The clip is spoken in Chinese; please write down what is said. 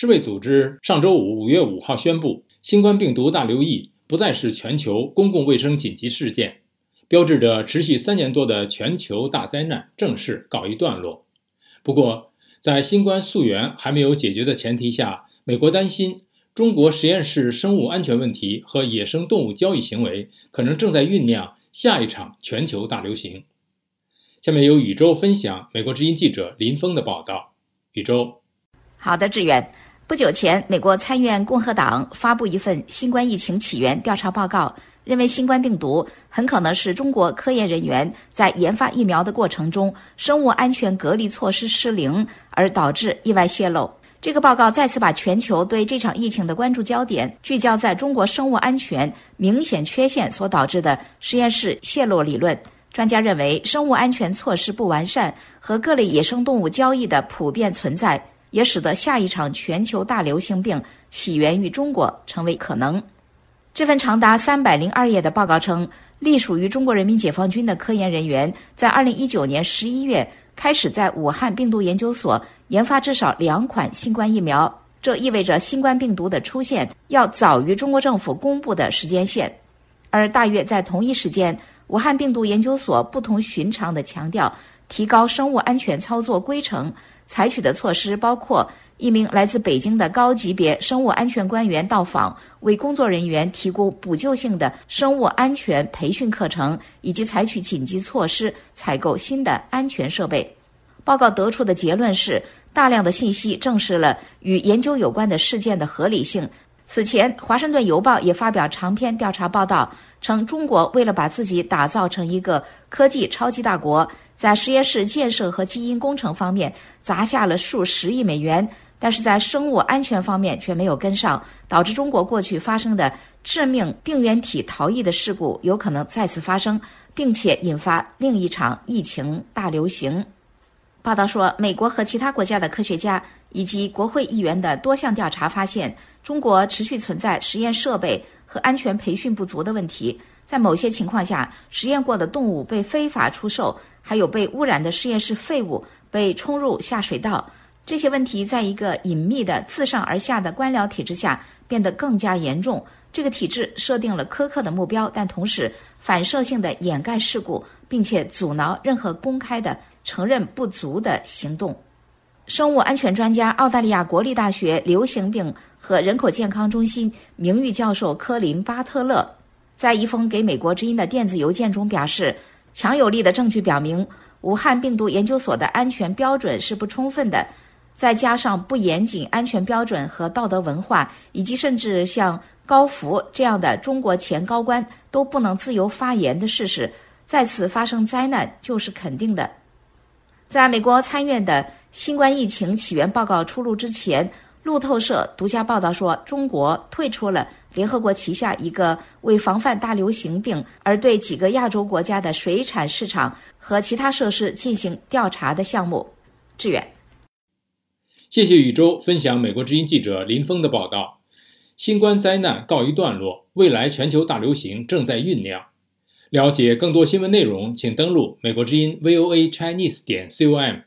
世卫组织上周五五月五号宣布，新冠病毒大流疫不再是全球公共卫生紧急事件，标志着持续三年多的全球大灾难正式告一段落。不过，在新冠溯源还没有解决的前提下，美国担心中国实验室生物安全问题和野生动物交易行为可能正在酝酿下一场全球大流行。下面由宇宙分享美国之音记者林峰的报道。宇宙，好的，志远。不久前，美国参院共和党发布一份新冠疫情起源调查报告，认为新冠病毒很可能是中国科研人员在研发疫苗的过程中生物安全隔离措施失灵而导致意外泄露。这个报告再次把全球对这场疫情的关注焦点聚焦在中国生物安全明显缺陷所导致的实验室泄露理论。专家认为，生物安全措施不完善和各类野生动物交易的普遍存在。也使得下一场全球大流行病起源于中国成为可能。这份长达三百零二页的报告称，隶属于中国人民解放军的科研人员在二零一九年十一月开始在武汉病毒研究所研发至少两款新冠疫苗，这意味着新冠病毒的出现要早于中国政府公布的时间线。而大约在同一时间，武汉病毒研究所不同寻常地强调提高生物安全操作规程。采取的措施包括一名来自北京的高级别生物安全官员到访，为工作人员提供补救性的生物安全培训课程，以及采取紧急措施采购新的安全设备。报告得出的结论是，大量的信息证实了与研究有关的事件的合理性。此前，《华盛顿邮报》也发表长篇调查报道，称中国为了把自己打造成一个科技超级大国。在实验室建设和基因工程方面砸下了数十亿美元，但是在生物安全方面却没有跟上，导致中国过去发生的致命病原体逃逸的事故有可能再次发生，并且引发另一场疫情大流行。报道说，美国和其他国家的科学家以及国会议员的多项调查发现，中国持续存在实验设备和安全培训不足的问题，在某些情况下，实验过的动物被非法出售。还有被污染的实验室废物被冲入下水道，这些问题在一个隐秘的自上而下的官僚体制下变得更加严重。这个体制设定了苛刻的目标，但同时反射性的掩盖事故，并且阻挠任何公开的承认不足的行动。生物安全专家、澳大利亚国立大学流行病和人口健康中心名誉教授科林·巴特勒在一封给美国之音的电子邮件中表示。强有力的证据表明，武汉病毒研究所的安全标准是不充分的，再加上不严谨安全标准和道德文化，以及甚至像高福这样的中国前高官都不能自由发言的事实，再次发生灾难就是肯定的。在美国参院的新冠疫情起源报告出炉之前。路透社独家报道说，中国退出了联合国旗下一个为防范大流行病而对几个亚洲国家的水产市场和其他设施进行调查的项目。志远，谢谢宇宙分享美国之音记者林峰的报道。新冠灾难告一段落，未来全球大流行正在酝酿。了解更多新闻内容，请登录美国之音 VOA Chinese 点 com。